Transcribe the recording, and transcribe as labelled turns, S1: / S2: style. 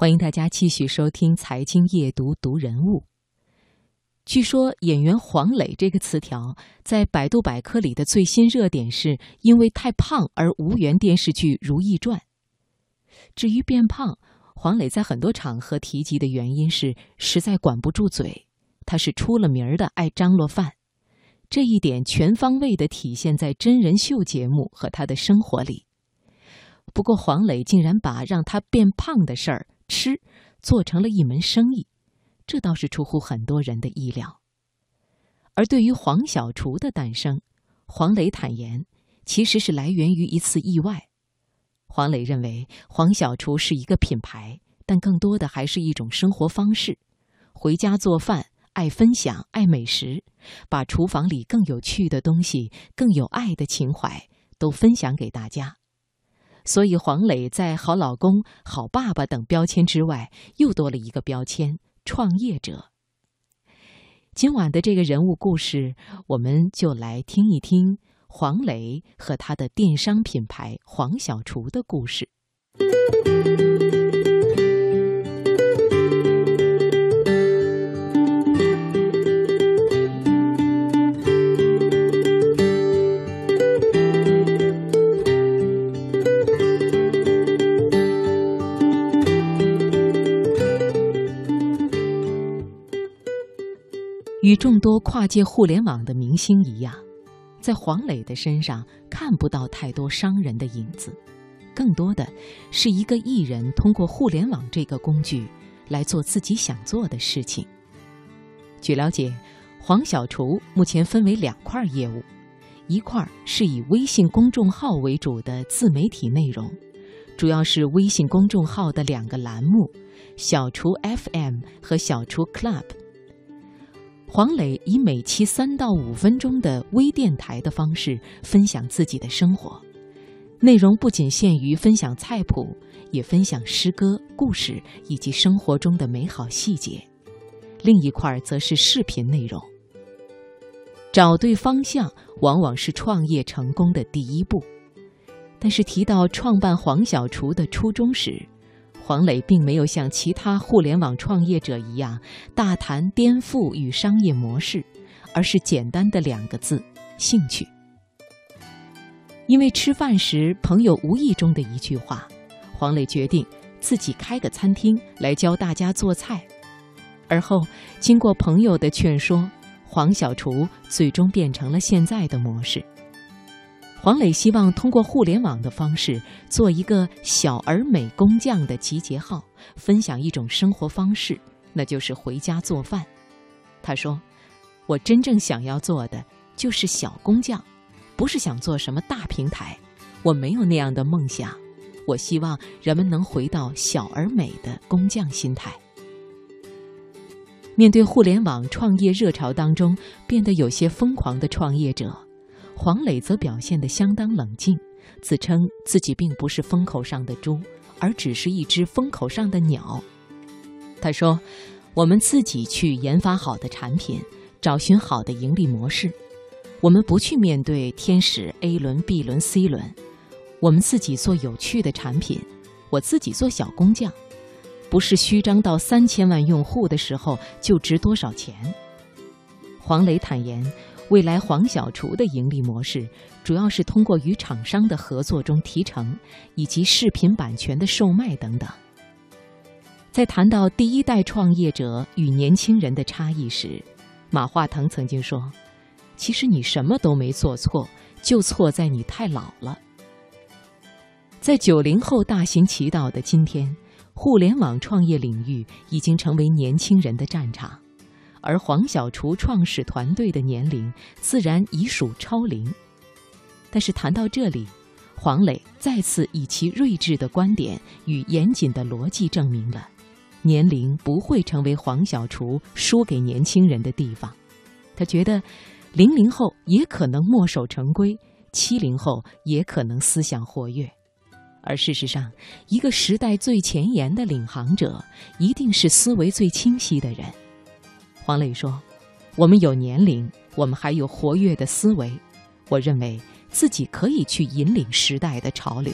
S1: 欢迎大家继续收听《财经夜读》读人物。据说演员黄磊这个词条在百度百科里的最新热点是因为太胖而无缘电视剧《如懿传》。至于变胖，黄磊在很多场合提及的原因是实在管不住嘴，他是出了名的爱张罗饭，这一点全方位的体现在真人秀节目和他的生活里。不过黄磊竟然把让他变胖的事儿。吃做成了一门生意，这倒是出乎很多人的意料。而对于黄小厨的诞生，黄磊坦言，其实是来源于一次意外。黄磊认为，黄小厨是一个品牌，但更多的还是一种生活方式。回家做饭，爱分享，爱美食，把厨房里更有趣的东西、更有爱的情怀都分享给大家。所以，黄磊在好老公、好爸爸等标签之外，又多了一个标签——创业者。今晚的这个人物故事，我们就来听一听黄磊和他的电商品牌黄小厨的故事。与众多跨界互联网的明星一样，在黄磊的身上看不到太多商人的影子，更多的是一个艺人通过互联网这个工具来做自己想做的事情。据了解，黄小厨目前分为两块业务，一块是以微信公众号为主的自媒体内容，主要是微信公众号的两个栏目：小厨 FM 和小厨 Club。黄磊以每期三到五分钟的微电台的方式分享自己的生活，内容不仅限于分享菜谱，也分享诗歌、故事以及生活中的美好细节。另一块则是视频内容。找对方向，往往是创业成功的第一步。但是提到创办黄小厨的初衷时，黄磊并没有像其他互联网创业者一样大谈颠覆与商业模式，而是简单的两个字：兴趣。因为吃饭时朋友无意中的一句话，黄磊决定自己开个餐厅来教大家做菜。而后经过朋友的劝说，黄小厨最终变成了现在的模式。黄磊希望通过互联网的方式做一个小而美工匠的集结号，分享一种生活方式，那就是回家做饭。他说：“我真正想要做的就是小工匠，不是想做什么大平台。我没有那样的梦想。我希望人们能回到小而美的工匠心态。”面对互联网创业热潮当中变得有些疯狂的创业者。黄磊则表现得相当冷静，自称自己并不是风口上的猪，而只是一只风口上的鸟。他说：“我们自己去研发好的产品，找寻好的盈利模式。我们不去面对天使 A 轮、B 轮、C 轮，我们自己做有趣的产品。我自己做小工匠，不是虚张到三千万用户的时候就值多少钱。”黄磊坦言。未来黄小厨的盈利模式，主要是通过与厂商的合作中提成，以及视频版权的售卖等等。在谈到第一代创业者与年轻人的差异时，马化腾曾经说：“其实你什么都没做错，就错在你太老了。”在九零后大行其道的今天，互联网创业领域已经成为年轻人的战场。而黄小厨创始团队的年龄自然已属超龄，但是谈到这里，黄磊再次以其睿智的观点与严谨的逻辑证明了，年龄不会成为黄小厨输给年轻人的地方。他觉得，零零后也可能墨守成规，七零后也可能思想活跃，而事实上，一个时代最前沿的领航者，一定是思维最清晰的人。黄磊说：“我们有年龄，我们还有活跃的思维。我认为自己可以去引领时代的潮流。”